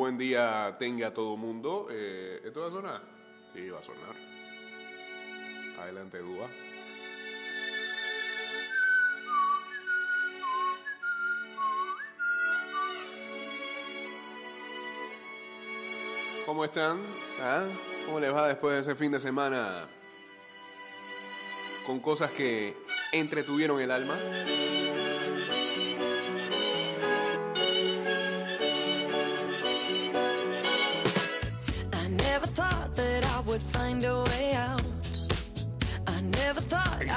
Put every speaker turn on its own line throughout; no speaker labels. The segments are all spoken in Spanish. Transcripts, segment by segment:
buen día tenga todo mundo. Eh, ¿Esto va a sonar? Sí, va a sonar. Adelante, Dúa. ¿Cómo están? ¿Ah? ¿Cómo les va después de ese fin de semana? Con cosas que entretuvieron el alma.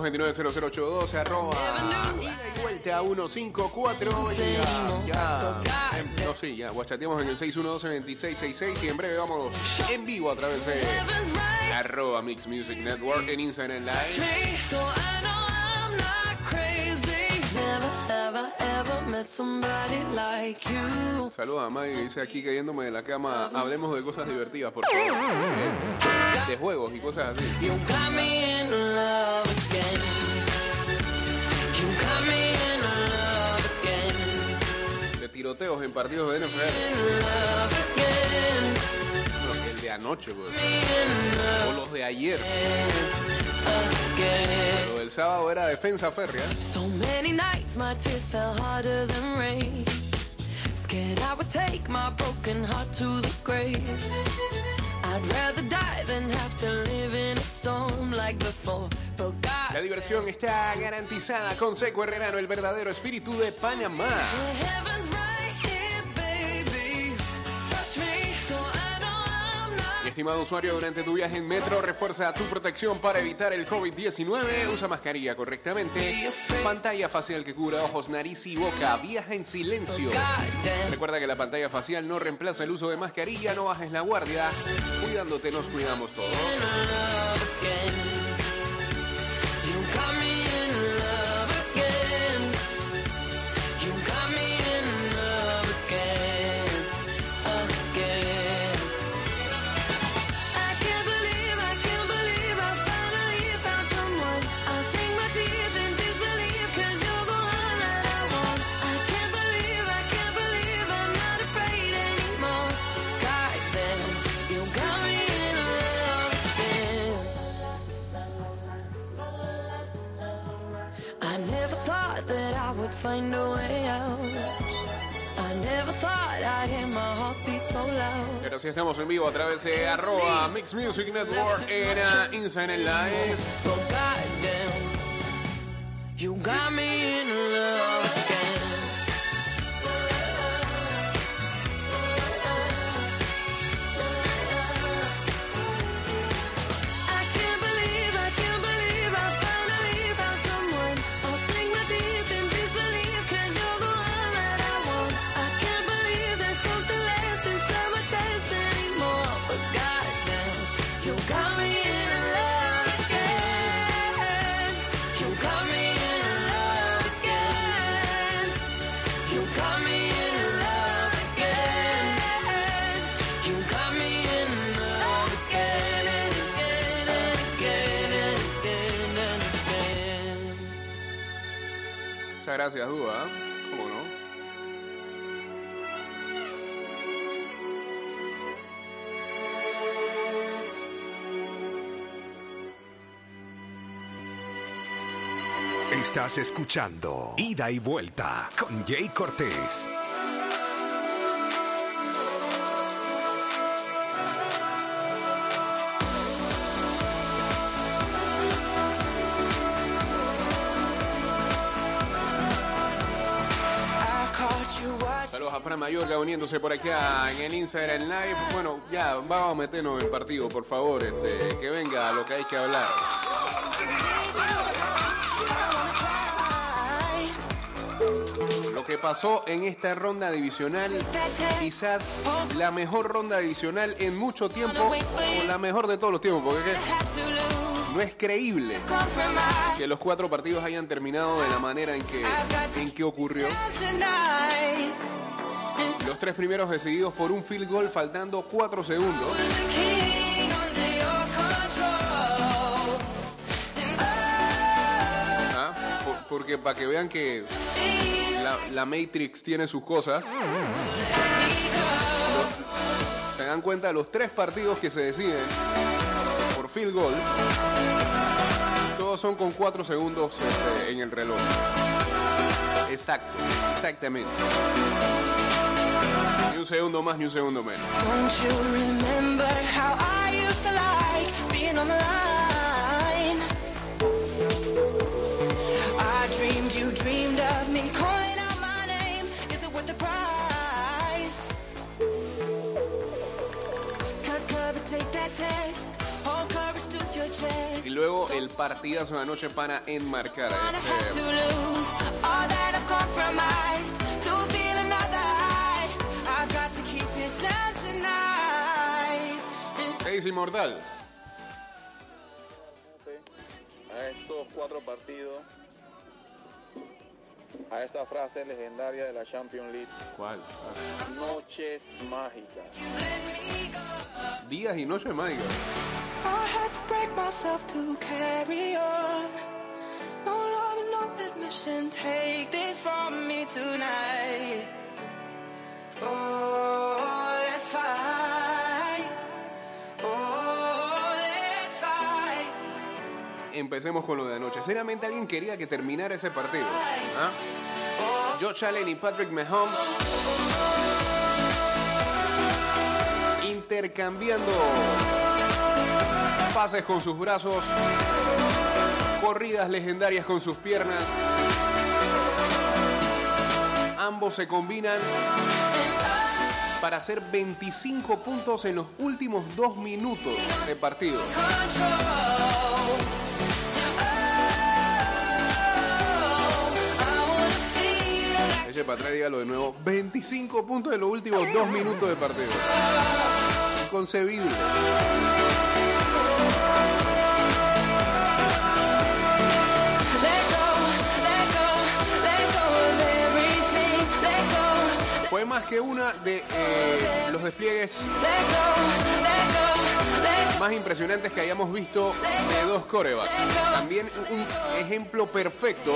229-0082, arroba ida y vuelta a 154 ya, ya, em, no sé, ya, guachateamos en el 612-2666 y en breve vamos en vivo a través de arroba Mix Music Network en Instagram Live. Saludos a Maggie dice aquí cayéndome de la cama, hablemos de cosas divertidas, por favor. De juegos y cosas así.
You got me in love again. You got me in love again.
De tiroteos en partidos de NFL. Bueno, el de anoche, pues. O los de ayer. Lo del sábado era defensa férrea.
So many nights my tears fell harder than rain. Scared I would take my broken heart to the grave.
La diversión está garantizada con Seco Herrerano, el verdadero espíritu de Panamá. Estimado usuario, durante tu viaje en metro, refuerza tu protección para evitar el COVID-19. Usa mascarilla correctamente. Pantalla facial que cubra ojos, nariz y boca. Viaja en silencio. Recuerda que la pantalla facial no reemplaza el uso de mascarilla. No bajes la guardia. Cuidándote, nos cuidamos todos. Ahora sí estamos en vivo a través de arroba Mix Music Network en uh, Instagram Live.
You got me in love
gracias, Duda. ¿Cómo no?
Estás escuchando Ida y Vuelta con Jay Cortés.
Mayorga uniéndose por acá en el Instagram Live. Bueno, ya, vamos a meternos en partido, por favor. Este, que venga lo que hay que hablar. Lo que pasó en esta ronda divisional, quizás la mejor ronda divisional en mucho tiempo, o la mejor de todos los tiempos, porque. No es creíble que los cuatro partidos hayan terminado de la manera en que, en que ocurrió. Los tres primeros decididos por un field goal faltando cuatro segundos. ¿ah? Por- porque para que vean que la, Matrix tiene sus cosas. Se dan cuenta los tres partidos que se deciden por field goal. Todos son con cuatro segundos este, en el reloj. Exacto, exactamente. Un segundo más, ni un segundo menos.
Don't you remember how I used to like being
¿Qué dice Inmortal?
a estos cuatro partidos, a esa frase legendaria de la Champions League,
¿Cuál?
noches mágicas.
Días y noches mágicas.
I had to break myself to carry on. No love, no admission. Take this from me tonight. Oh, let's fight.
Empecemos con lo de anoche. Seriamente alguien quería que terminara ese partido. ¿Ah? Josh Allen y Patrick Mahomes intercambiando pases con sus brazos, corridas legendarias con sus piernas. Ambos se combinan para hacer 25 puntos en los últimos dos minutos de partido. Eche para atrás, dígalo de nuevo. 25 puntos en los últimos dos minutos de partido. Inconcebible. Fue más que una de eh, los despliegues más impresionantes que hayamos visto de dos corebacks. También un ejemplo perfecto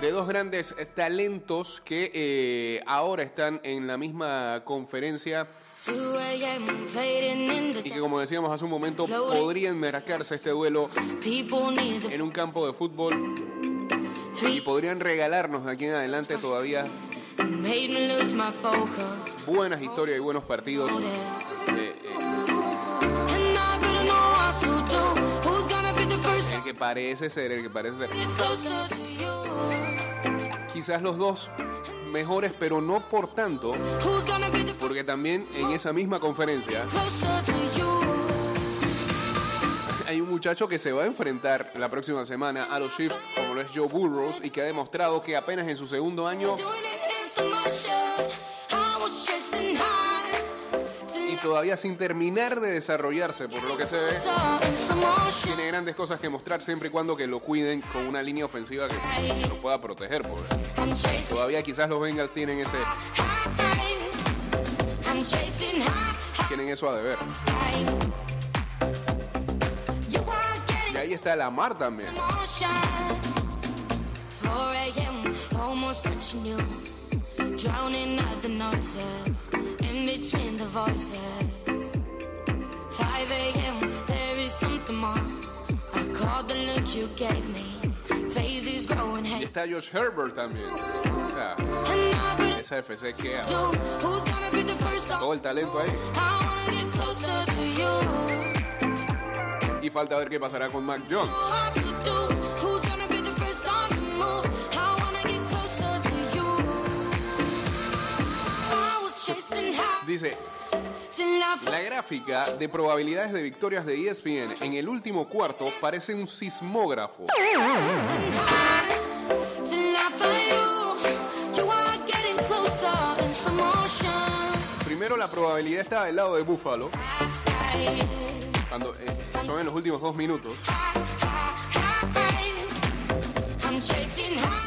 de dos grandes talentos que eh, ahora están en la misma conferencia
2 a.m. fading in the
y que como decíamos hace un momento podrían marcarse este duelo en un campo de fútbol y podrían regalarnos de aquí en adelante todavía buenas historias y buenos partidos. Eh, eh, el que parece ser, el que parece ser. Quizás los dos mejores, pero no por tanto, porque también en esa misma conferencia hay un muchacho que se va a enfrentar la próxima semana a los Chiefs, como lo es Joe Burrows, y que ha demostrado que apenas en su segundo año todavía sin terminar de desarrollarse, por lo que se ve, tiene grandes cosas que mostrar siempre y cuando que lo cuiden con una línea ofensiva que lo pueda proteger.
Chasing
todavía quizás los Bengals tienen ese tienen eso a deber. Y ahí está Lamar también.
motion. 4 a.m. almost touching you. Drowning out the noises between the voices. 5 a.m. there is something more. I called the look you gave me. Phases growing
Y
hate.
está Josh Herbert también. O sea, esa FC que todo el talento ahí. Y falta ver qué pasará con Mac Jones. Dice, la gráfica de probabilidades de victorias de ESPN en el último cuarto parece un sismógrafo. Primero la probabilidad está del lado de Buffalo, cuando eh, son en los últimos dos minutos.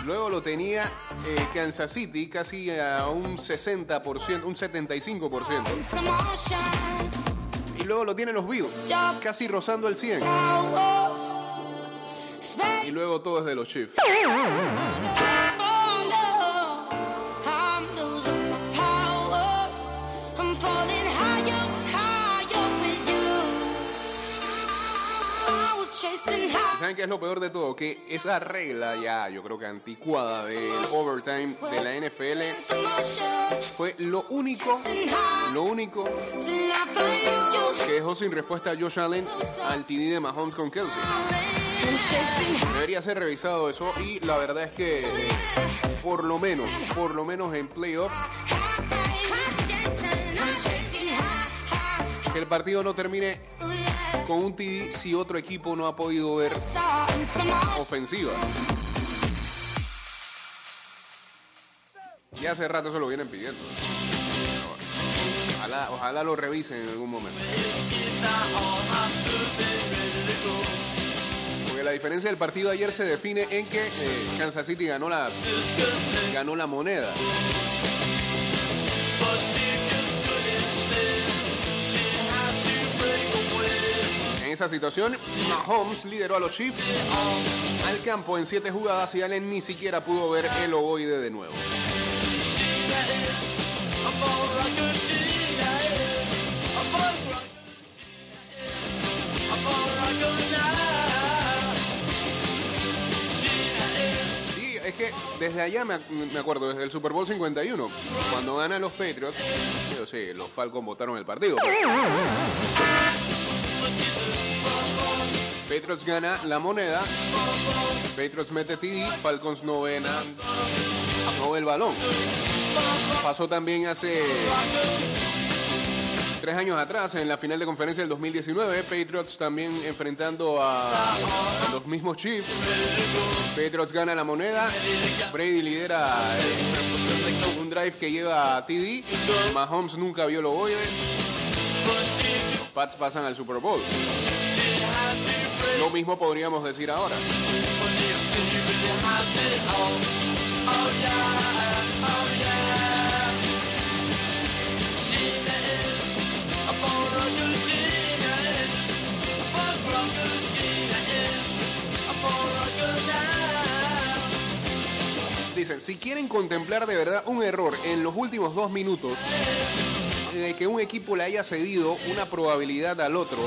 Luego lo tenía eh, Kansas City casi a un 60%, un 75%.
Some more shine.
Y luego lo tienen los Bills, casi rozando el 100. Y luego todo es de los Chiefs. ¿Saben qué es lo peor de todo? Que esa regla ya, yo creo que anticuada del overtime de la NFL fue lo único, lo único que dejó sin respuesta a Josh Allen al TD de Mahomes con Kelsey. Debería ser revisado eso y la verdad es que por lo menos, por lo menos en playoff, que el partido no termine. Con un TD si otro equipo no ha podido ver ofensiva. Ya hace rato se lo vienen pidiendo. Ojalá, ojalá lo revisen en algún momento. Porque la diferencia del partido ayer se define en que eh, Kansas City ganó la, ganó la moneda. En esa situación, Mahomes lideró a los Chiefs al campo en siete jugadas y Allen ni siquiera pudo ver el ovoide de nuevo. Sí, es que desde allá me, ac- me acuerdo, desde el Super Bowl 51, cuando ganan los Patriots, yo sé, los Falcons votaron el partido. Patriots gana la moneda, Patriots mete TD, Falcons no ven, a- no el balón. Pasó también hace tres años atrás, en la final de conferencia del 2019, Patriots también enfrentando a, los mismos Chiefs. Patriots gana la moneda, Brady lidera un drive que lleva a TD, Mahomes nunca vio lo ovoide. Los Pats pasan al Super Bowl. Lo mismo podríamos decir ahora. Dicen, si quieren contemplar de verdad un error en los últimos dos minutos, de que un equipo le haya cedido una probabilidad al otro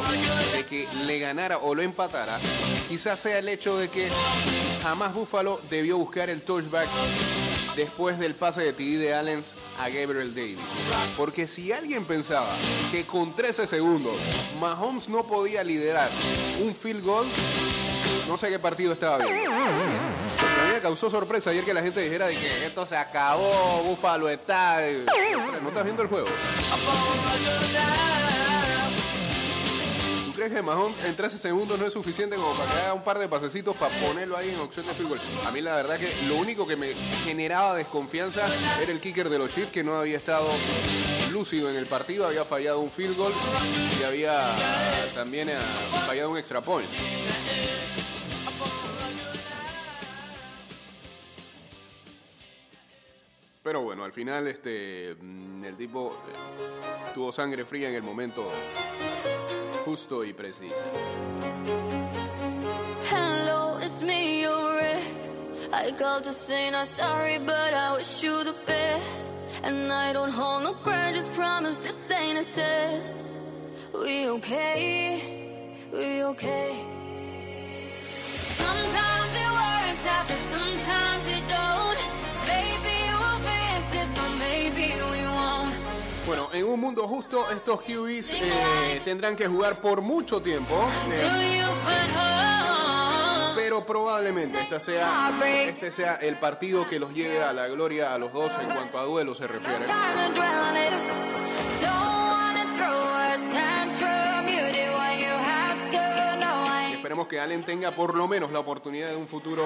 de que le ganara o lo empatara, quizás sea el hecho de que jamás Buffalo debió buscar el touchback después del pase de TD de Allen a Gabriel Davis. Porque si alguien pensaba que con 13 segundos Mahomes no podía liderar un field goal, no sé qué partido estaba viendo. Causó sorpresa ayer que la gente dijera de que esto se acabó, Buffalo está... ¿No estás viendo el juego? ¿Tú crees que Mahomes en 13 segundos no es suficiente como para que haga un par de pasecitos para ponerlo ahí en opción de goal? A mí la verdad que lo único que me generaba desconfianza era el kicker de los Chiefs que no había estado lúcido en el partido, había fallado un field goal y había también eh, fallado un extra point. Pero bueno, al final este mm, el tipo eh, tuvo sangre fría en el momento justo y preciso.
Hello, it's me, your ex. I called to say not sorry, but I wish you the best. And I don't hold no grudges, promise this ain't a test. We okay? We okay? Sometimes it works out, but sometimes it don't.
Bueno, en un mundo justo estos QBs eh, tendrán que jugar por mucho tiempo, pero probablemente esta sea, este sea el partido que los lleve a la gloria a los dos en cuanto a duelo se refiere. Esperemos que Allen tenga por lo menos la oportunidad de un futuro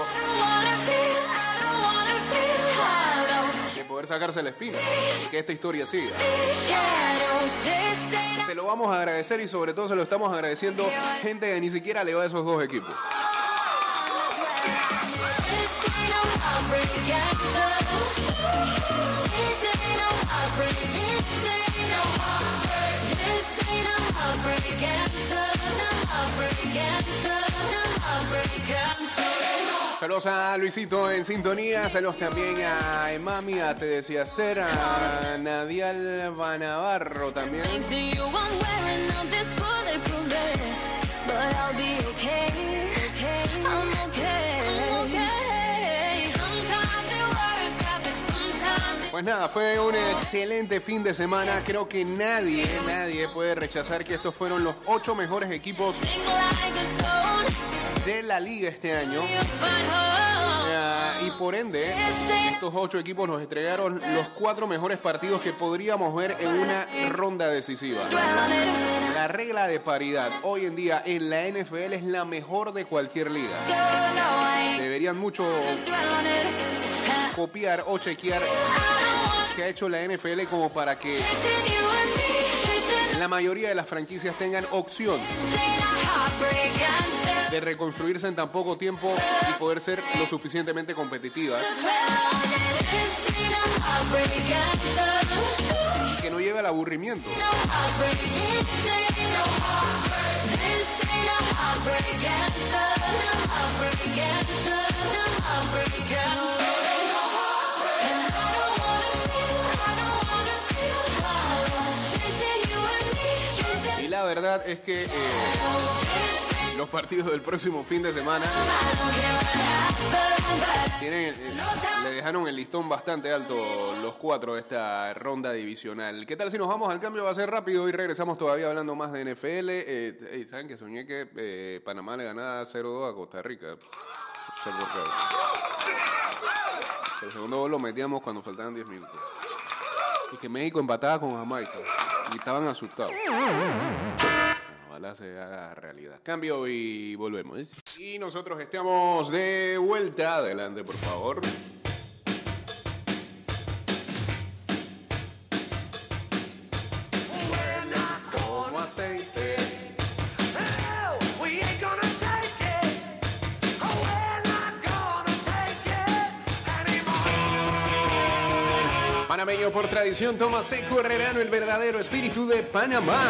de poder sacarse la espina y que esta historia siga. Se lo vamos a agradecer y sobre todo se lo estamos agradeciendo gente que ni siquiera le va a esos dos equipos. Saludos a Luisito en sintonía, saludos también a Emami, a Te Decía Ser, a Nadial Banavarro también. Pues nada, fue un excelente fin de semana. Creo que nadie, nadie puede rechazar que estos fueron los ocho mejores equipos de la liga este año. Y por ende, estos ocho equipos nos entregaron los cuatro mejores partidos que podríamos ver en una ronda decisiva. La regla de paridad hoy en día en la NFL es la mejor de cualquier liga. Deberían mucho. Copiar o chequear que ha hecho la NFL como para que la mayoría de las franquicias tengan opción de reconstruirse en tan poco tiempo y poder ser lo suficientemente competitivas que no lleve al aburrimiento. Es que eh, los partidos del próximo fin de semana tienen, eh, le dejaron el listón bastante alto los cuatro de esta ronda divisional. ¿Qué tal si nos vamos al cambio? Va a ser rápido y regresamos todavía hablando más de NFL. Eh, ¿Saben que soñé que Panamá le ganaba 0-2 a Costa Rica? El segundo gol lo metíamos cuando faltaban 10 minutos. Y que México empataba con Jamaica. Y estaban asustados. Ojalá se haga realidad. Cambio y volvemos. Y nosotros estamos de vuelta. Adelante, por favor. Aceite. Panameño por tradición, Tomás Seco Herrerano, el verdadero espíritu de Panamá.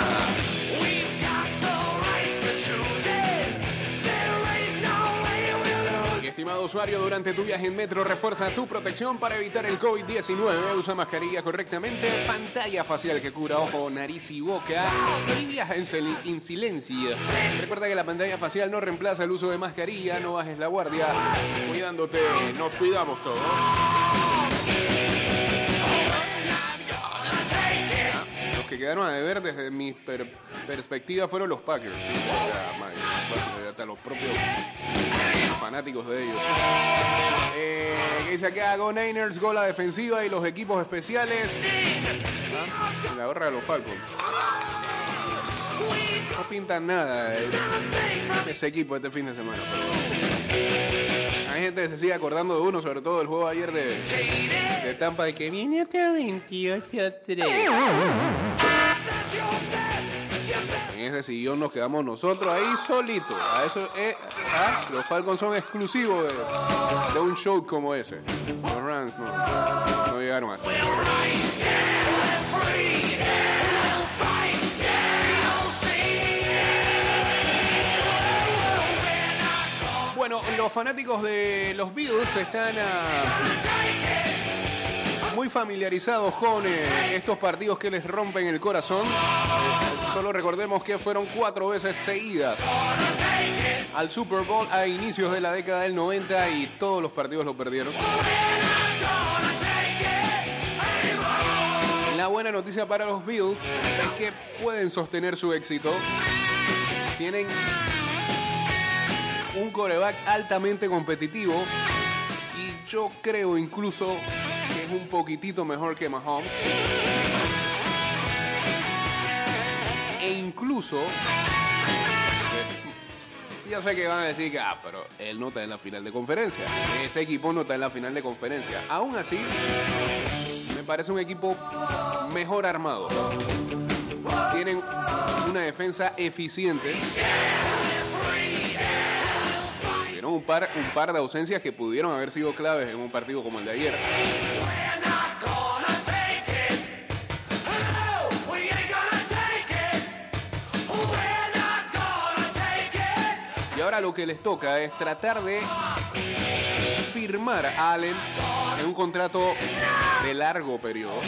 Estimado usuario, durante tu viaje en metro, refuerza tu protección para evitar el COVID-19. Usa mascarilla correctamente, pantalla facial que cubra ojo, nariz y boca. Y viaja en, sil- en silencio. Recuerda que la pantalla facial no reemplaza el uso de mascarilla, no bajes la guardia. Cuidándote, nos cuidamos todos. Los que quedaron a deber desde mi per- perspectiva fueron los Packers. Hasta los propios fanáticos de ellos. Eh, que dice Go Niners, Go la defensiva y los equipos especiales. Ah, La gorra de los Falcons. No pintan nada eh, ese equipo este fin de semana. Hay gente que se sigue acordando de uno, sobre todo el juego de ayer de, de Tampa, de que viene hasta 28 a 3. Ese sillón nos quedamos nosotros ahí solitos. A eso es- ah, los Falcons son exclusivos de, un show como ese. Los Rams no, no llegaron ahí. Bueno, los fanáticos de los Bills están ah, muy familiarizados con eh, estos partidos que les rompen el corazón. Eh, Solo recordemos que fueron cuatro veces seguidas al Super Bowl a inicios de la década del 90 y todos los partidos lo perdieron. La buena noticia para los Bills es que pueden sostener su éxito. Tienen un coreback altamente competitivo y yo creo incluso que es un poquitito mejor que Mahomes. E incluso, eh, ya sé que van a decir que, ah, pero él no está en la final de conferencia. Ese equipo no está en la final de conferencia. Aún así, me parece un equipo mejor armado. Tienen una defensa eficiente. Un par, un par de ausencias que pudieron haber sido claves en un partido como el de ayer. Y ahora lo que les toca es tratar de firmar a Allen en un contrato de largo periodo.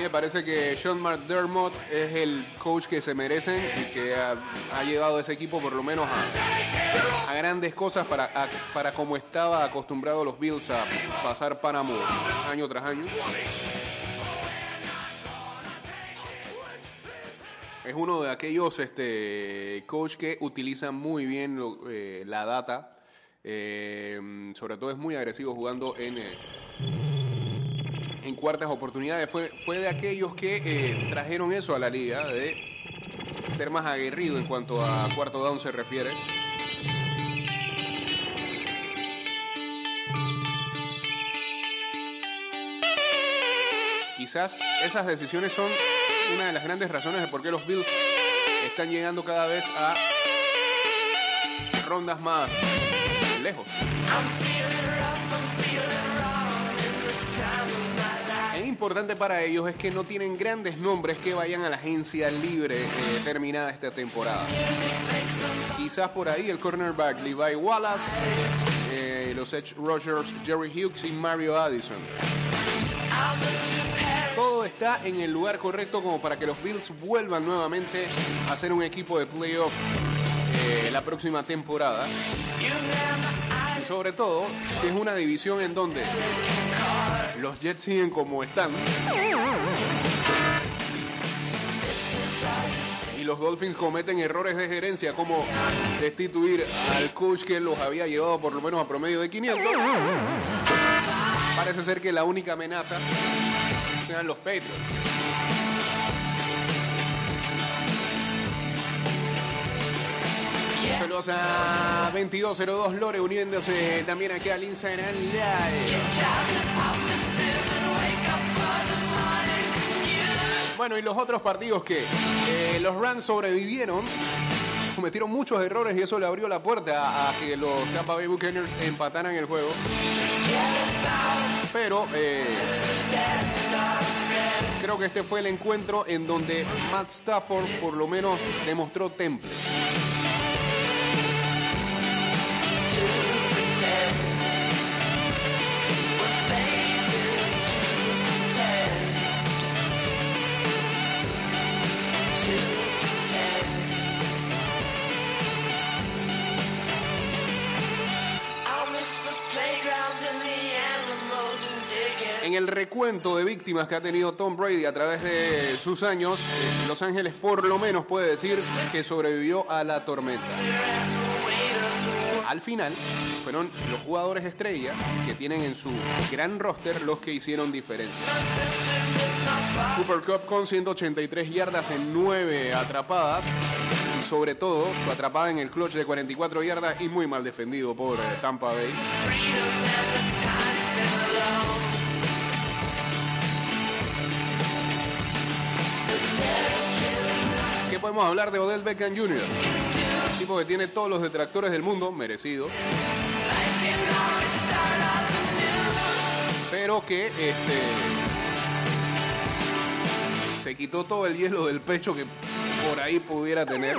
Me parece que Sean McDermott es el coach que se merecen y que ha, ha llevado a ese equipo por lo menos a, grandes cosas para, a- para como estaba acostumbrado los Bills a pasar Panamá año tras año. Es uno de aquellos este, coach que utilizan muy bien eh, la data. eh, sobre todo es muy agresivo jugando en, eh, en cuartas oportunidades. Fue, fue de aquellos que eh, trajeron eso a la liga, de ser más aguerrido en cuanto a cuarto down se refiere. Quizás esas decisiones son una de las grandes razones de por qué los Bills están llegando cada vez a rondas más lejos. Importante para ellos es que no tienen grandes nombres que vayan a la agencia libre eh, terminada esta temporada. Quizás por ahí el cornerback Levi Wallace, eh, los Edge Rogers, Jerry Hughes y Mario Addison. Todo está en el lugar correcto como para que los Bills vuelvan nuevamente a ser un equipo de playoff eh, la próxima temporada. Y sobre todo, si es una división en donde los Jets siguen como están. Y los Dolphins cometen errores de gerencia como destituir al coach que los había llevado por lo menos a promedio de 500. Parece ser que la única amenaza sean los Patriots. Saludos a 2202 Lore uniéndose también aquí al Instagram Live. Bueno, y los otros partidos que eh, los Rams sobrevivieron, cometieron muchos errores y eso le abrió la puerta a, que los Tampa Bay Buccaneers empataran el juego. Pero eh, creo que este fue el encuentro en donde Matt Stafford por lo menos demostró temple. En el recuento de víctimas que ha tenido Tom Brady a través de sus años, eh, Los Ángeles por lo menos puede decir que sobrevivió a la tormenta. Al final, fueron los jugadores estrella que tienen en su gran roster los que hicieron diferencia. Cooper Cup con 183 yardas en 9 atrapadas. Y sobre todo, su atrapada en el clutch de 44 yardas y muy mal defendido por eh, Tampa Bay. ¿Qué podemos hablar de Odell Beckham Jr.? Un tipo que tiene todos los detractores del mundo, merecido. Pero que este se quitó todo el hielo del pecho que por ahí pudiera tener.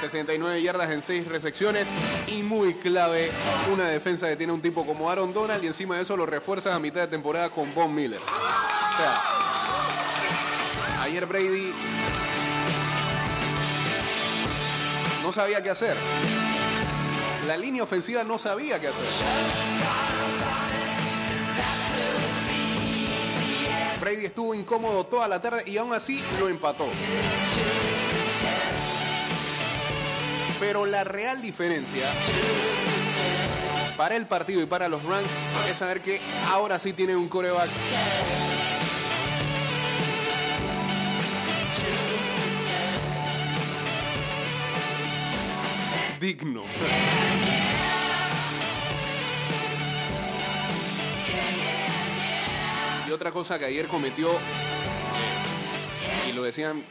69 yardas en 6 recepciones y muy clave una defensa que tiene un tipo como Aaron Donald y encima de eso lo refuerzas a mitad de temporada con Von Miller. O sea, ayer Brady no sabía qué hacer. La línea ofensiva no sabía qué hacer. Brady estuvo incómodo toda la tarde y aún así lo empató. Pero la real diferencia para el partido y para los Rams es saber que ahora sí tienen un coreback digno. Y otra cosa que ayer cometió, y lo decían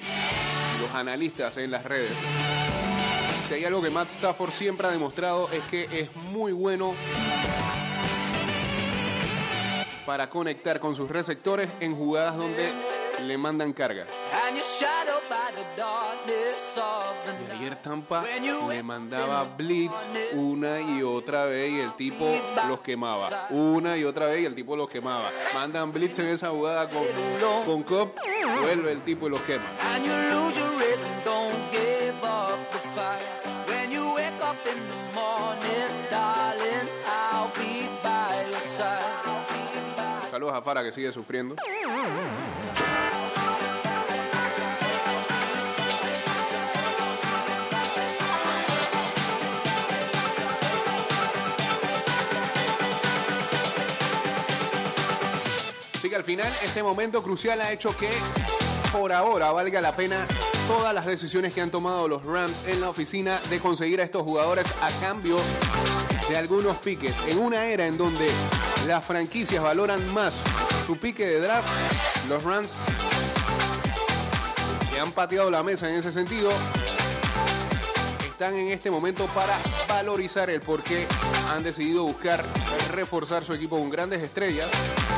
los analistas en las redes, si hay algo que Matt Stafford siempre ha demostrado es que es muy bueno para conectar con sus receptores en jugadas donde le mandan carga. Y ayer Tampa le mandaba blitz una y otra vez y el tipo los quemaba. Una y otra vez y el tipo los quemaba. Mandan blitz en esa jugada con, con Cobb, vuelve el tipo y los quema.
And you lose your rhythm, don't
al final este momento crucial ha hecho que por ahora valga la pena todas las decisiones que han tomado los Rams en la oficina de conseguir a estos jugadores a cambio de algunos piques. En una era en donde las franquicias valoran más su pique de draft, los Rams que han pateado la mesa en ese sentido están en este momento para valorizar el por qué han decidido buscar reforzar su equipo con grandes estrellas,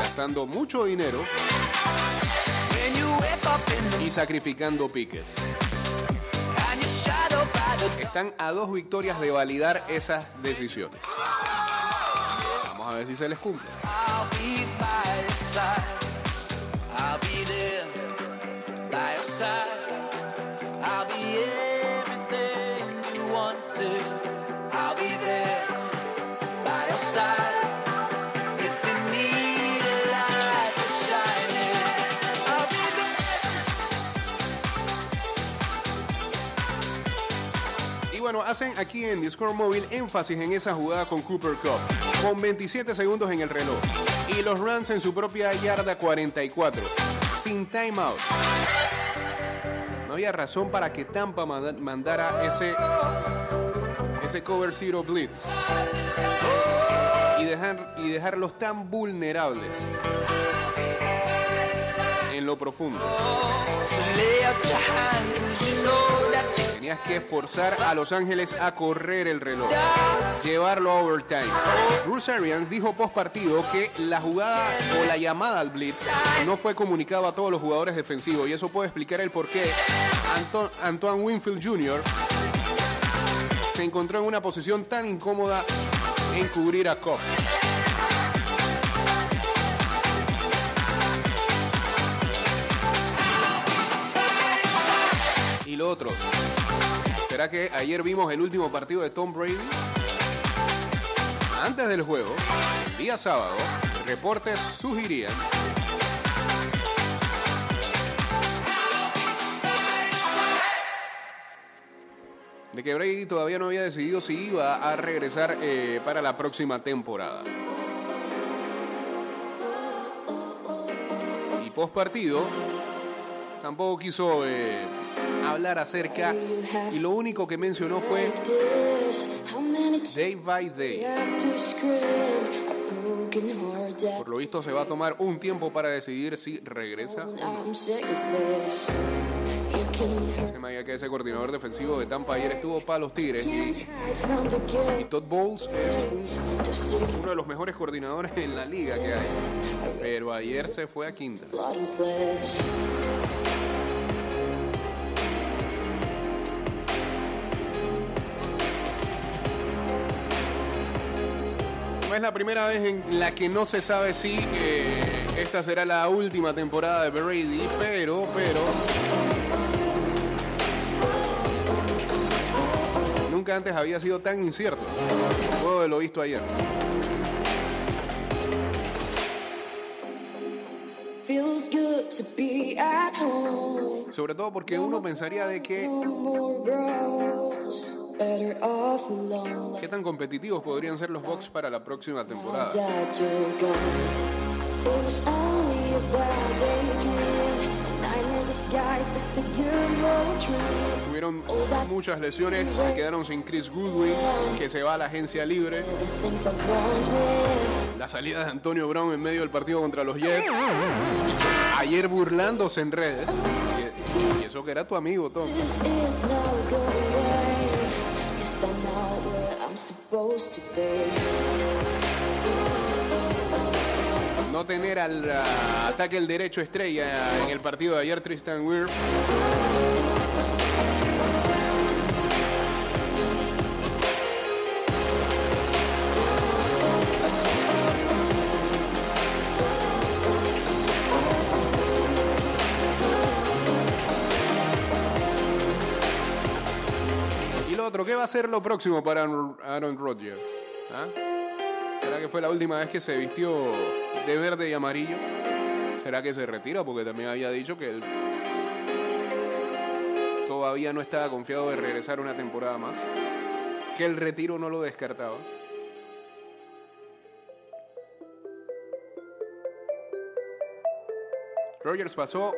gastando mucho dinero y sacrificando piques. Están a dos victorias de validar esas decisiones. Vamos a ver si se les cumple. Hacen aquí en Discord Móvil énfasis en esa jugada con Cooper Cup, con 27 segundos en el reloj. Y los Rams en su propia yarda 44, sin timeout. No había razón para que Tampa manda- mandara ese, ese cover zero blitz. Y, dejar, y dejarlos tan vulnerables en lo profundo. Tenías que forzar a Los Ángeles a correr el reloj, llevarlo a overtime. Bruce Arians dijo post partido que la jugada o la llamada al blitz no fue comunicado a todos los jugadores defensivos y eso puede explicar el por qué Anto- Antoine Winfield Jr. se encontró en una posición tan incómoda en cubrir a Cobb. ¿Será que ayer vimos el último partido de Tom Brady? Antes del juego, día sábado, reportes sugerían de que Brady todavía no había decidido si iba a regresar eh, para la próxima temporada. Y post partido, tampoco quiso eh, hablar acerca y lo único que mencionó fue day by day. Por lo visto se va a tomar un tiempo para decidir si regresa o no. Se había que ese coordinador defensivo de Tampa ayer estuvo para los Tigres y, Todd Bowles es un- uno de los mejores coordinadores en la liga que hay. Pero ayer se fue a quinta. Es la primera vez en la que no se sabe si eh, esta será la última temporada de Brady, pero, pero. Nunca antes había sido tan incierto. Luego de lo visto ayer. Sobre todo porque uno pensaría de que Qué tan competitivos podrían ser los Bucks para la próxima temporada. Tuvieron muchas lesiones, se quedaron sin Chris Goodwin, que se va a la agencia libre. La salida de Antonio Brown en medio del partido contra los Jets. Ayer burlándose en redes. que eso que era tu amigo, Tom. No tener al ah, ataque el derecho estrella en el partido de ayer, Tristan Weir. Y lo otro, ¿qué va a ser lo próximo para Aaron Aaron Rodgers? ¿Ah? ¿Será que fue la última vez que se vistió de verde y amarillo? ¿Será que se retira? Porque también había dicho que él todavía no estaba confiado de regresar una temporada más. Que el retiro no lo descartaba. Rogers pasó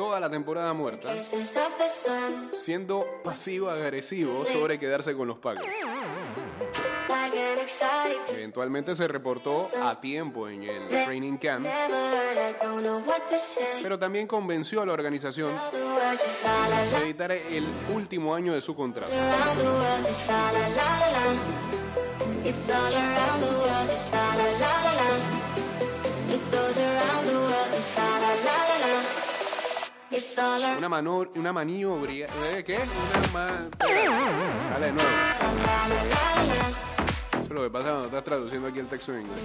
toda la temporada muerta siendo pasivo-agresivo sobre quedarse con los
excited
Eventualmente se reportó a tiempo en el training camp, pero también convenció a la organización de evitar el último año de su contrato. Una, mano, una maniobra. ¿eh? ¿Qué? Una ma- Dale de nuevo. Eso es lo que pasa cuando estás traduciendo aquí el texto en inglés.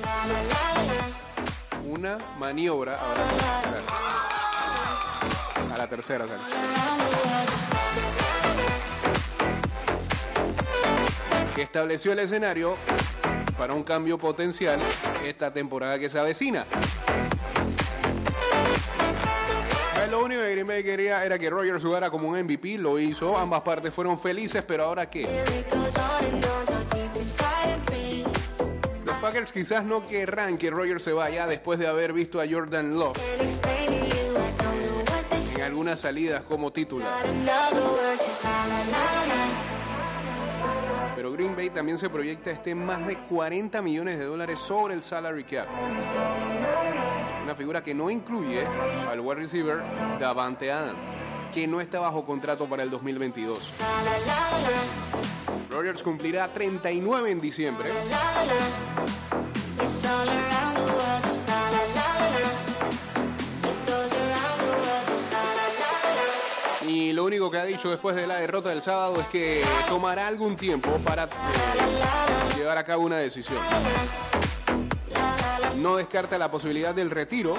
Una maniobra. Ahora sí, A la tercera sale. Que estableció el escenario para un cambio potencial esta temporada que se avecina. Green Bay quería era que Rogers jugara como un MVP, lo hizo, ambas partes fueron felices, pero ahora qué? Los Packers quizás no querrán que Rogers se vaya después de haber visto a Jordan Love en algunas salidas como titular. Pero Green Bay también se proyecta este más de 40 millones de dólares sobre el salary cap. Una figura que no incluye al wide receiver Davante Adams, que no está bajo contrato para el 2022. Rogers cumplirá 39 en diciembre y lo único que ha dicho después de la derrota del sábado es que tomará algún tiempo para llevar a cabo una decisión. No descarta la posibilidad del retiro,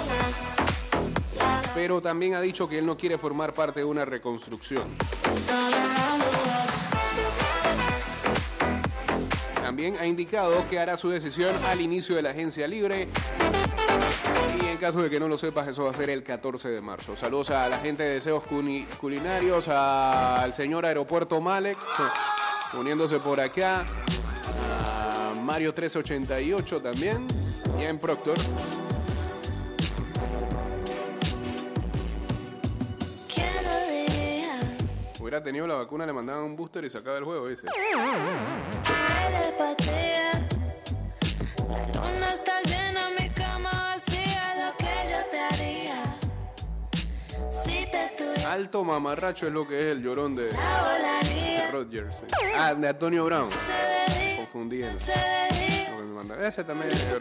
pero también ha dicho que él no quiere formar parte de una reconstrucción. También ha indicado que hará su decisión al inicio de la agencia libre. Y en caso de que no lo sepas, eso va a ser el 14 de marzo. Saludos a la gente de Deseos Culinarios, al señor Aeropuerto Malek, uniéndose por acá. A Mario 1388 también. Y en Proctor. Hubiera tenido la vacuna, le mandaban un booster y sacaba el juego, dice. Alto mamarracho es lo que es el llorón de. Rodgers. Ah, de Antonio Brown.
Se
Ese también es.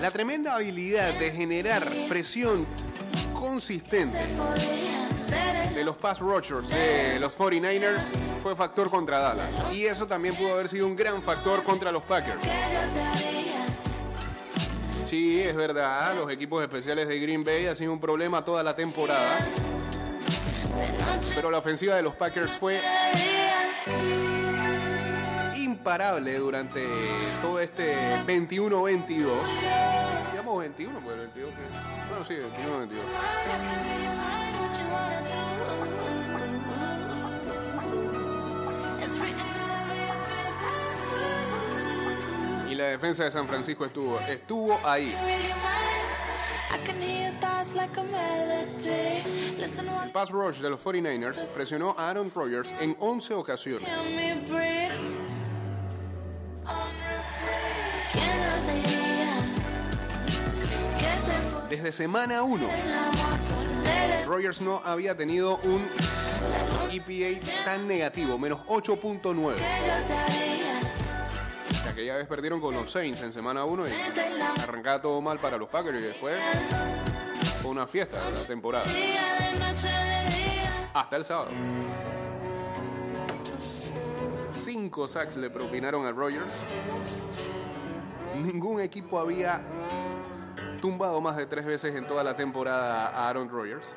La tremenda habilidad de generar presión consistente de los pass rushers de los 49ers fue factor contra Dallas. Y eso también pudo haber sido un gran factor contra los Packers. Sí, es verdad, los equipos especiales de Green Bay han sido un problema toda la temporada. Pero la ofensiva de los Packers fue imparable durante todo este 21-22. Digamos 21, pues el 22 que... Bueno, sí, 21-22. Y la defensa de San Francisco estuvo, estuvo ahí. El pass rush de los 49ers presionó a Aaron Rodgers en 11 ocasiones. Desde semana 1, Rodgers no había tenido un EPA tan negativo, menos 8.9.
que yo te haría.
Que aquella vez perdieron con los Saints en semana 1 y
la
arrancaba todo mal para los Packers y después fue una fiesta la temporada.
de de día.
Hasta el sábado. Cinco sacks le propinaron a Rodgers. Ningún equipo había tumbado más de tres veces en toda la temporada a Aaron Rodgers.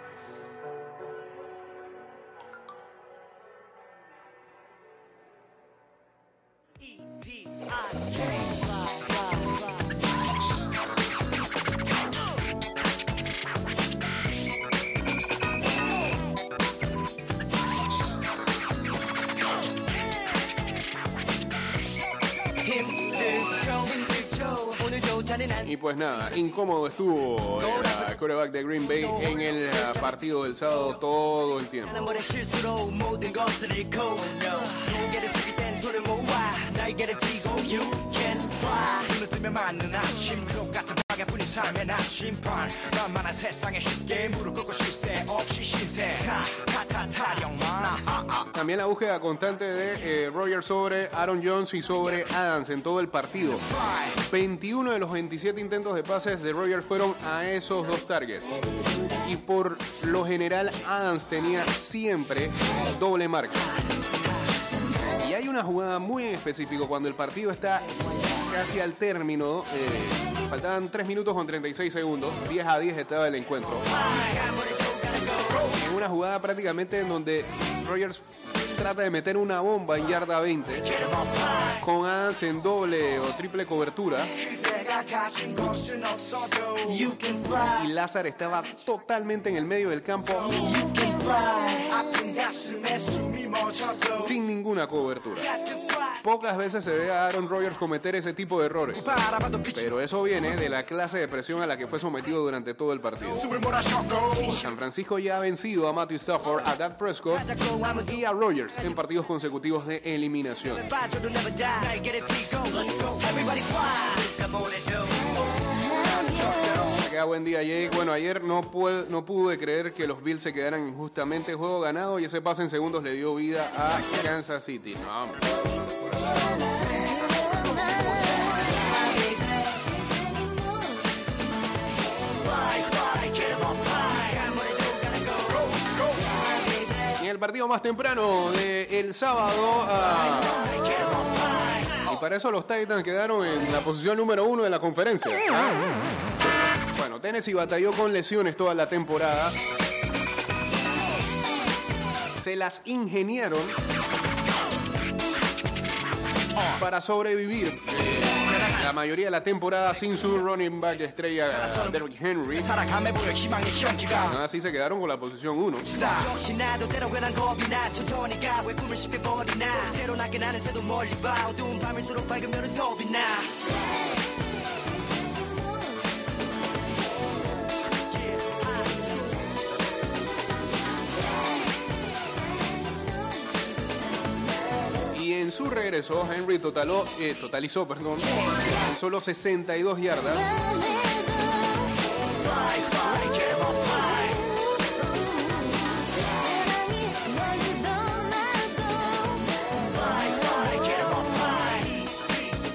Y pues nada, incómodo estuvo el quarterback de Green Bay en el ah, partido del sábado todo el tiempo.
지난번의 실수로 모든 것을 잃고 고개를 숙일 땐 손을 모아 날개를 펴고 You can fly 눈을 뜨면 맞는 아침 똑같은 방해뿐인 삶의 나침반 만만한 세상에 쉽게 무릎 꿇고 쉴 새 없이 신세 타타타령만
También la búsqueda constante de eh, Rodgers sobre Aaron Jones y sobre Adams en todo el partido. 21 de los 27 intentos de pases de Rodgers fueron a esos dos targets. Y por lo general Adams tenía siempre doble marca. Y hay una jugada muy en específico cuando el partido está casi al término. Eh, faltaban 3 minutos con 36 segundos. 10 a 10 estaba el encuentro. En una jugada prácticamente en donde Rogers trata de meter una bomba en yarda 20 con Adams en doble o triple cobertura. Y Lázaro estaba totalmente en el medio del campo sin ninguna cobertura. Pocas veces se ve a Aaron Rodgers cometer ese tipo de errores. Pero eso viene de la clase de presión a la que fue sometido durante todo el partido. San Francisco ya ha vencido a Matthew Stafford, a Dak Prescott y a Rodgers en partidos consecutivos de eliminación buen día, Jake. Bueno, ayer no, pude, no pude creer que los Bills se quedaran injustamente. Juego ganado y ese pase en segundos le dio vida a Kansas City. No, hombre. Y el partido más temprano del sábado. ah, y para eso los Titans quedaron en la posición número uno de la conferencia. Ah. Tennessee batalló con lesiones toda la temporada. Se las ingeniaron para sobrevivir la mayoría de la temporada sin su running back estrella Derrick Henry. Así se quedaron con la posición 1. En su regreso, Henry totaló, eh, totalizó perdón, solo 62 yardas.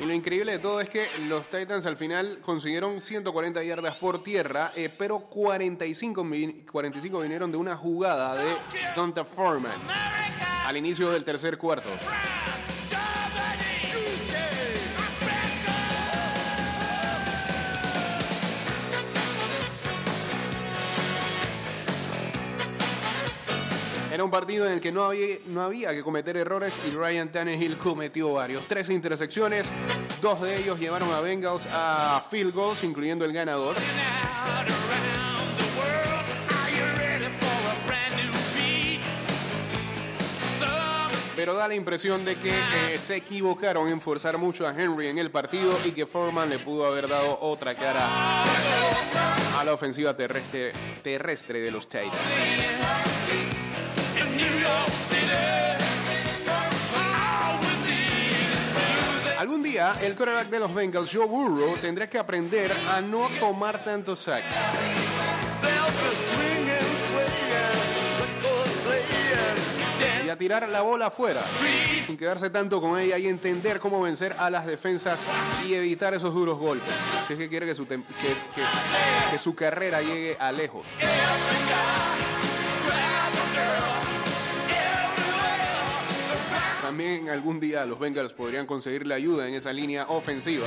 Y lo increíble de todo es que los Titans al final consiguieron 140 yardas por tierra, eh, pero 45, vi- 45 vinieron de una jugada de Donta Foreman al inicio del tercer cuarto. Era un partido en el que no había, no había que cometer errores y Ryan Tannehill cometió varios. Tres intersecciones, dos de ellos llevaron a Bengals a field goals, incluyendo el ganador. Pero da la impresión de que eh, se equivocaron en forzar mucho a Henry en el partido y que Foreman le pudo haber dado otra cara a la ofensiva terrestre, terrestre de los Titans. El quarterback de los Bengals, Joe Burrow, tendrá que aprender a no tomar tantos sacks. Y a tirar la bola afuera, sin quedarse tanto con ella y entender cómo vencer a las defensas y evitar esos duros golpes. Si es que quiere que su, que, que- que su carrera llegue a lejos. También algún día los Bengals podrían conseguirle ayuda en esa línea ofensiva.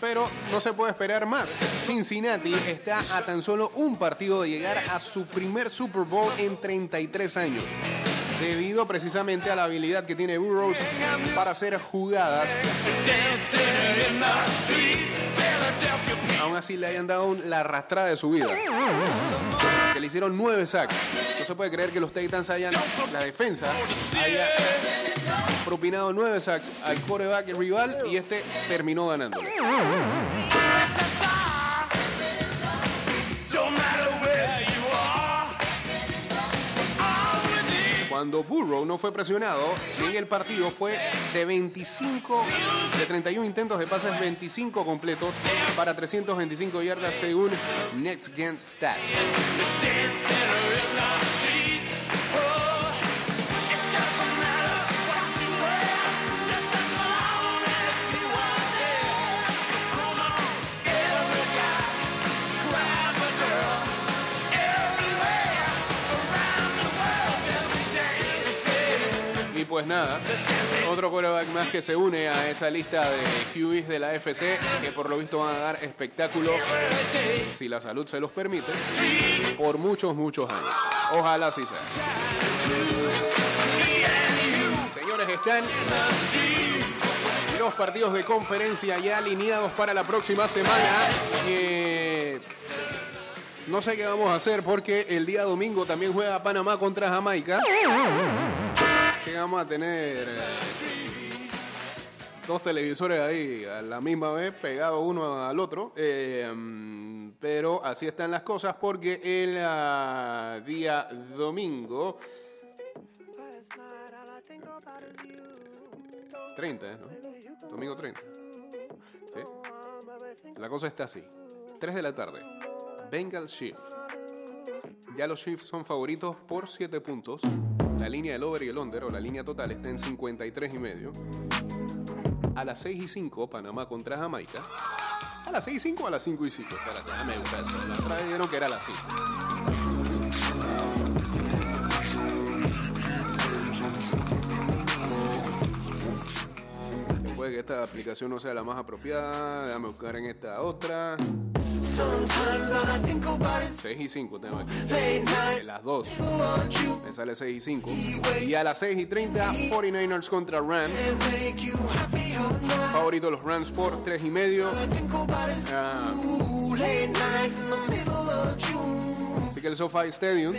Pero no se puede esperar más. Cincinnati está a tan solo un partido de llegar a su primer Super Bowl en 33 años. Debido precisamente a la habilidad que tiene Burrows para hacer jugadas. Aún así le hayan dado la arrastrada de su vida. Que le hicieron nueve sacks. No se puede creer que los Titans hayan, la defensa, haya propinado nueve sacks al quarterback rival y este terminó ganándole. Cuando Burrow no fue presionado, en el partido fue de 25, de 31 intentos de pases, 25 completos para 325 yardas según Next Gen Stats. Pues nada, otro quarterback más que se une a esa lista de QBs de la FC, que por lo visto van a dar espectáculo, si la salud se los permite, por muchos, muchos años. Ojalá así sea. Señores, están los partidos de conferencia ya alineados para la próxima semana. No sé qué vamos a hacer porque el día domingo también juega Panamá contra Jamaica. Vamos a tener eh, dos televisores ahí a la misma vez, pegados uno al otro. Eh, pero así están las cosas porque el ah, día domingo... 30, ¿eh? ¿no? Domingo 30. ¿Sí? La cosa está así. 3 de la tarde. Bengals Shift. Ya los Chiefs son favoritos por 7 puntos. La línea del over y el under, o la línea total, está en 53 y medio. A las 6 y 5, Panamá contra Jamaica. ¿A las 6 y 5 o a las 5 y 5? Espérate, déjame buscar eso. La otra vez dijeron que era a las 5. Puede que esta aplicación no sea la más apropiada. Déjame buscar en esta otra. 6 y 5 tengo aquí. De las 2. Me sale 6 y 5. Y a las 6 y 30, 49ers contra Rams. Favorito los Rams por 3 y medio. Ah, así que el SoFi Stadium,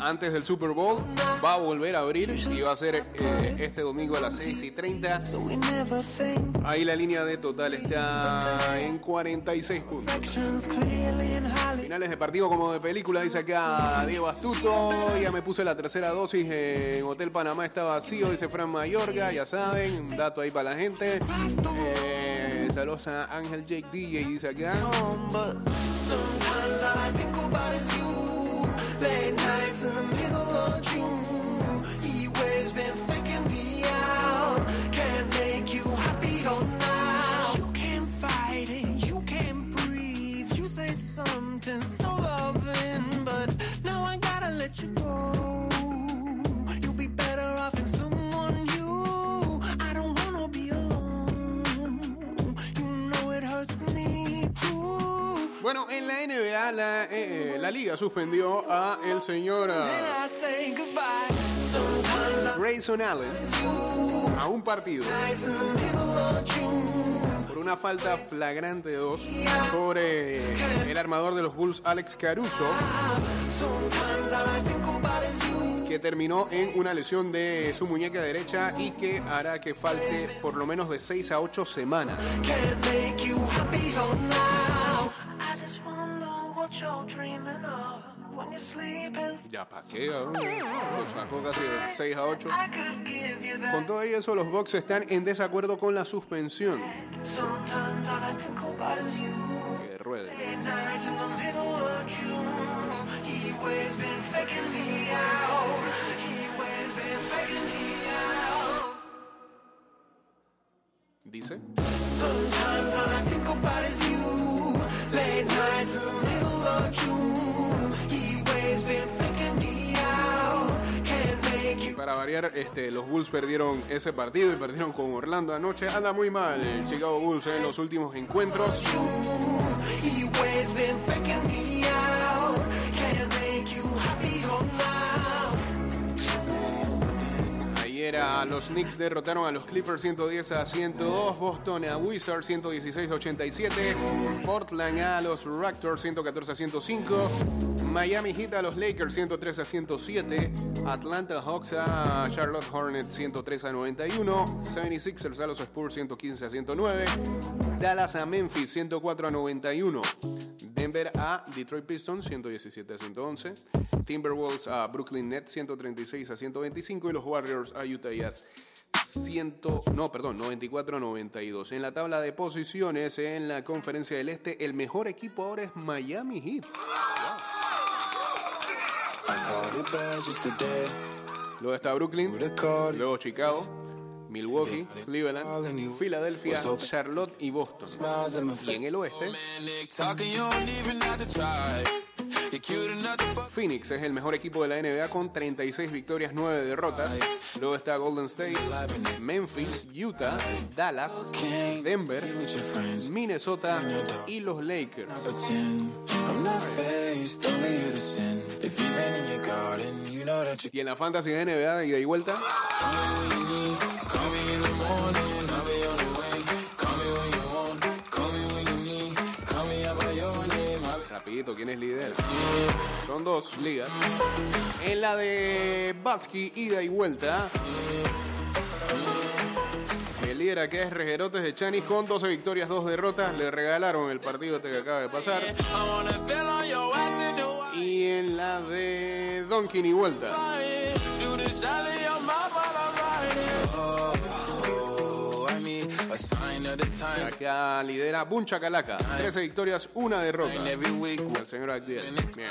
antes del Super Bowl, va a volver a abrir y va a ser eh, este domingo a las 6 y 30. Ahí la línea de total está en 46 puntos. Finales de partido como de película, dice acá Diego Astuto. Ya me puse la tercera dosis en Hotel Panamá, está vacío, dice Fran Mayorga, ya saben, dato ahí para la gente. Eh, saludos a Ángel Jake DJ, dice acá.
late nights in the middle of June.
Bueno, en la NBA, la, eh, eh, la liga suspendió a el señor
I
Grayson Allen a un partido por una falta flagrante 2 sobre el armador de los Bulls, Alex Caruso, que terminó en una lesión de su muñeca derecha y que hará que falte por lo menos de 6 a 8 semanas.
I just wanna know what you're dreaming of when you're sleeping.
Ya pa' qué, ¿no? lo sacó casi de 6 a 8.
I could give you that.
Con todo eso, los Bucks están en desacuerdo con la suspensión.
Sometimes all I think about is you.
Que ruede. Dice.
Late nights in the middle of June. He always been faking me out. Can't make you.
Para variar, este, los Bulls perdieron ese partido y perdieron con Orlando anoche. Anda muy mal el Chicago Bulls en los últimos encuentros.
He always been faking me out.
Ayer a los Knicks derrotaron a los Clippers 110 a 102, Boston a Wizards 116 a 87, Portland a los Raptors 114 a 105, Miami Heat a los Lakers 103 a 107, Atlanta Hawks a Charlotte Hornets 103 a 91, 76ers a los Spurs 115 a 109, Dallas a Memphis 104 a 91. Denver a Detroit Pistons 117 a 111, Timberwolves a Brooklyn Nets 136 a 125 y los Warriors a Utah 100, no, perdón, 94 a 92. En la tabla de posiciones en la Conferencia del Este, el mejor equipo ahora es Miami Heat. Luego está Brooklyn, luego Chicago, Milwaukee, Cleveland, Filadelfia, Charlotte y Boston. Y en el oeste, Phoenix es el mejor equipo de la NBA con 36 victorias, 9 derrotas. Luego está Golden State, Memphis, Utah, Dallas, Denver, Minnesota y los Lakers. Y en la fantasy de NBA, ida y vuelta, rapidito, ¿quién es líder? Son dos ligas. En la de Basqui, ida y vuelta. El líder aquí es Regerotes de Chanis con 12 victorias, 2 derrotas. Le regalaron el partido este que acaba de pasar. Y en la de Donkin y vuelta. Acá lidera Buncha Calaca. 13 victorias, una derrota. El señor. Bien.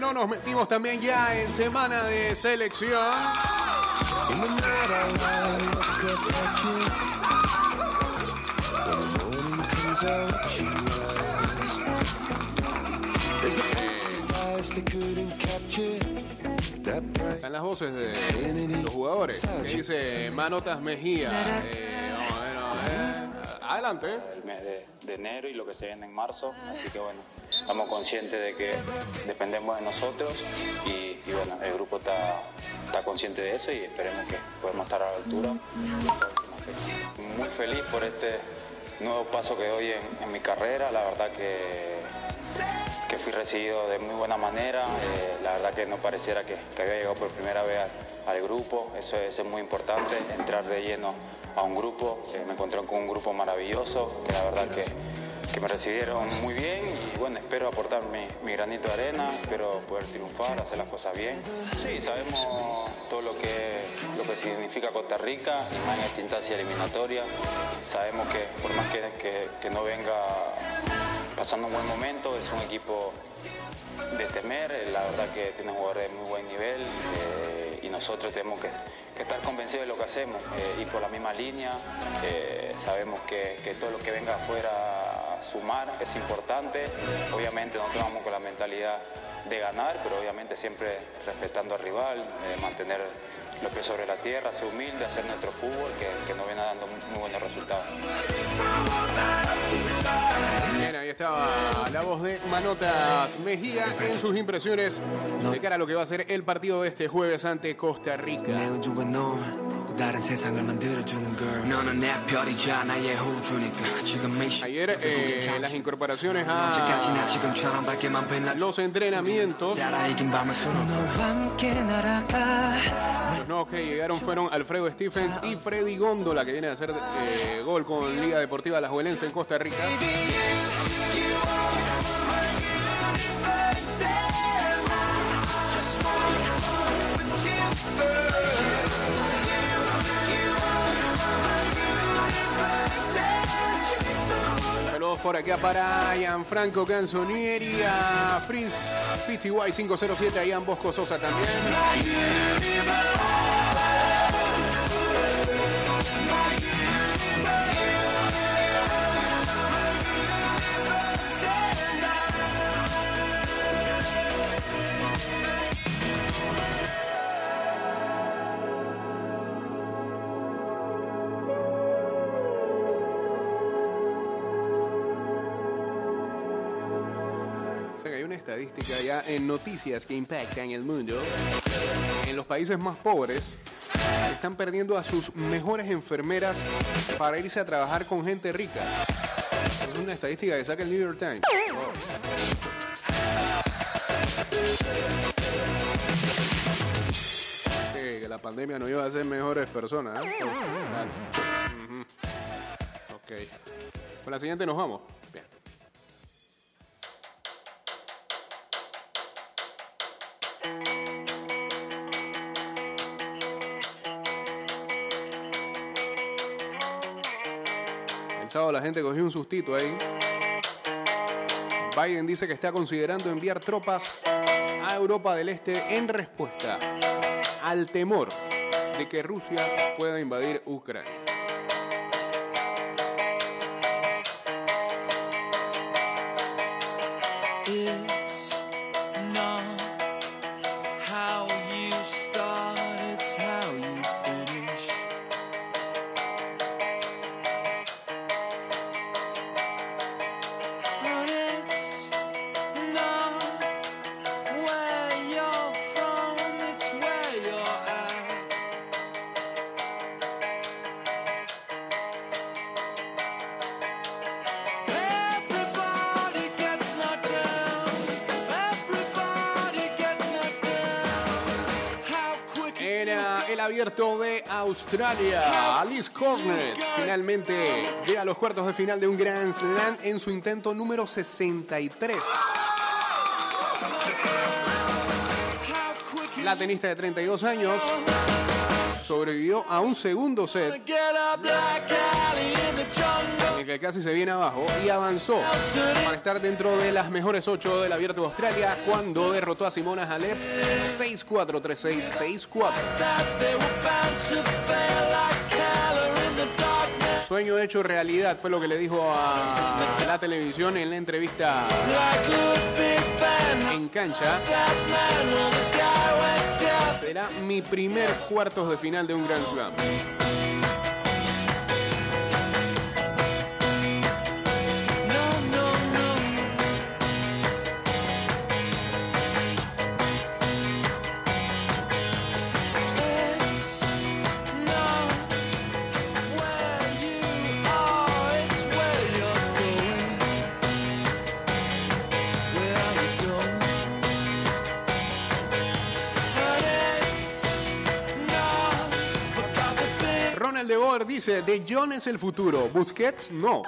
Bueno, nos metimos también ya en semana de selección. Están las voces de los jugadores. Que dice Manotas Mejía. Eh, Adelante.
el mes de, enero y lo que se viene en marzo. Así que bueno, estamos conscientes de que dependemos de nosotros y, bueno, el grupo está, está consciente de eso y esperemos que podamos estar a la altura. Muy feliz por este nuevo paso que doy en, en mi carrera. La verdad que que fui recibido de muy buena manera. Eh, la verdad que no pareciera que, que había llegado por primera vez al, grupo. Eso es, muy importante, entrar de lleno a un grupo. Eh, me encontré con un grupo maravilloso, que la verdad que, me recibieron muy bien y bueno, espero aportar mi, granito de arena, espero poder triunfar, hacer las cosas bien. Sí, sabemos todo lo que, lo que significa Costa Rica y más en esta instancia eliminatoria. Sabemos que por más que, no venga pasando un buen momento, es un equipo de temer, la verdad que tiene jugadores de muy buen nivel eh, nosotros tenemos que, estar convencidos de lo que hacemos, eh, ir por la misma línea, eh, sabemos que, que todo lo que venga afuera a sumar es importante, obviamente nosotros vamos con la mentalidad de ganar, pero obviamente siempre respetando al rival, eh, mantener los pies sobre la tierra, ser humilde, hacer nuestro fútbol que, que nos viene dando muy buenos resultados.
Estaba la voz de Manotas Mejía en sus impresiones de cara a lo que va a ser el partido de este jueves ante Costa Rica.
내 우주와 너 다른 세상을 만들어주는 girl 너는 내 별이자 나의 호주니까 지금 이
Ayer eh, las incorporaciones
언제까지나
a
지금처럼 밝게만 빛나
los entrenamientos,
따라 이긴 밤을 수놓 너와 함께 날아가
los nuevos que llegaron fueron Alfredo Stephens y Freddy Góndola, que viene a hacer eh, gol con Liga Deportiva La Juelense en Costa Rica. Por acá para Gianfranco Canzonieri, a Frizz PTY 507, a Ian Bosco Sosa también. Estadística ya en noticias que impactan el mundo. En los países más pobres están perdiendo a sus mejores enfermeras para irse a trabajar con gente rica. Es una estadística que saca el New York Times. Que la pandemia nos iba a hacer mejores personas. ¿eh? Ujú. Ok. Con la siguiente nos vamos. La gente cogió un sustito ahí. Biden dice que está considerando enviar tropas a Europa del Este en respuesta al temor de que Rusia pueda invadir Ucrania.
It's
Australia. Alice Cornet finalmente llega a los cuartos de final de un Grand Slam en su intento número 63.
how quick
La tenista de 32 años sobrevivió a un segundo set en el que casi se viene abajo y avanzó para estar dentro de las mejores 8 del abierto de Australia cuando derrotó a Simona Halep 6-4, 3-6, 6-4. Sueño hecho realidad fue lo que le dijo a la televisión en la entrevista en cancha. Será mi primer cuartos de final de un Grand Slam. Boer dice, De Jong es el futuro, Busquets no.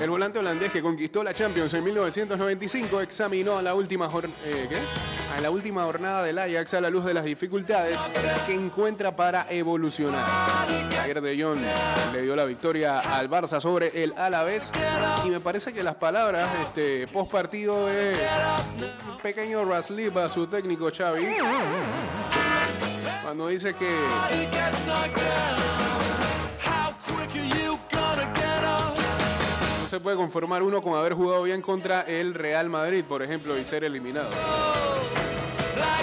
El volante holandés que conquistó la Champions en 1995 examinó a la última, eh, ¿qué? a la última jornada del Ajax a la luz de las dificultades que encuentra para evolucionar. Ayer De Jong le dio la victoria al Barça sobre el Alavés y me parece que las palabras este, post partido es un pequeño raslip a su técnico Xavi cuando dice que se puede conformar uno con haber jugado bien contra el Real Madrid, por ejemplo, y ser eliminado.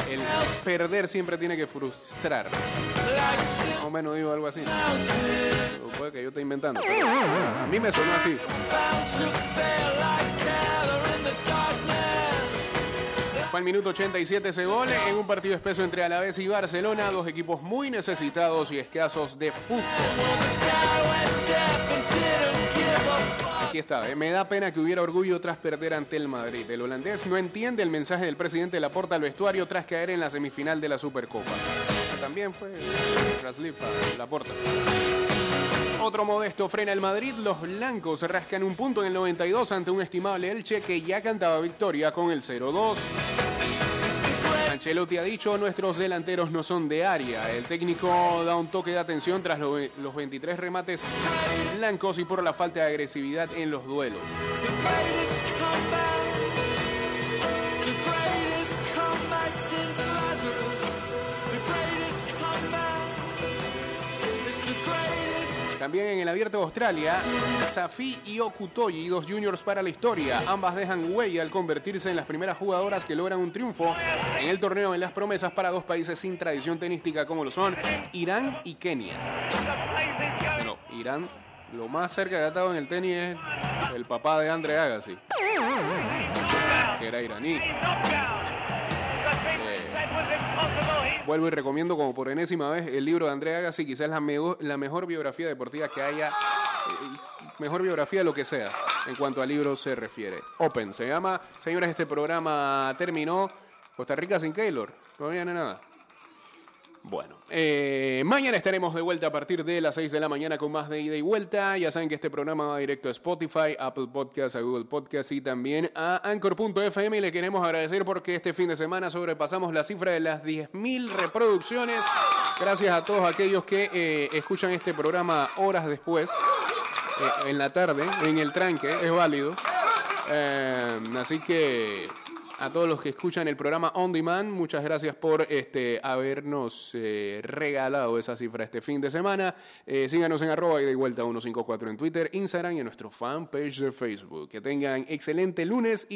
El perder siempre tiene que frustrar. Más o menos digo algo así. O puede que yo esté inventando. a mí me sonó así. Fue al minuto 87 ese gol en un partido espeso entre Alavés y Barcelona, dos equipos muy necesitados y escasos de fútbol. Aquí está, eh, me da pena que hubiera orgullo tras perder ante el Madrid. El holandés no entiende el mensaje del presidente Laporta al vestuario tras caer en la semifinal de la Supercopa. También fue Raslip Laporta. Otro modesto frena el Madrid. Los blancos rascan un punto en el 92 ante un estimable Elche que ya cantaba victoria con el 0-2. Ancelotti ha dicho, nuestros delanteros no son de área. El técnico da un toque de atención tras lo- los 23 remates blancos y por la falta de agresividad en los duelos. También en el Abierto de Australia, Safi y Okutoyi, dos juniors para la historia. Ambas dejan huella al convertirse en las primeras jugadoras que logran un triunfo en el torneo en las promesas para dos países sin tradición tenística como lo son Irán y Kenia. Bueno, Irán, lo más cerca que ha estado en el tenis es el papá de Andre Agassi, que era iraní. Eh, Vuelvo y recomiendo como por enésima vez el libro de Andrea Agassi, quizás la, mego- la mejor biografía deportiva que haya, eh, mejor biografía de lo que sea en cuanto a libros se refiere. Open se llama. Señores, este programa terminó. Costa Rica sin Keylor, no viene nada. Bueno, eh, mañana estaremos de vuelta a partir de las 6 de la mañana con más de ida y vuelta. Ya saben que este programa va directo a Spotify, Apple Podcasts, a Google Podcasts y también a Anchor.fm. Y le queremos agradecer porque este fin de semana sobrepasamos la cifra de las 10.000 reproducciones. Gracias a todos aquellos que eh, escuchan este programa horas después, eh, en la tarde, en el tranque, es válido. Así que a todos los que escuchan el programa On Demand, muchas gracias por este, habernos eh, regalado esa cifra este fin de semana. Eh, síganos en arroba y de vuelta 154 en Twitter, Instagram y en nuestro fanpage de Facebook. Que tengan excelente lunes. Y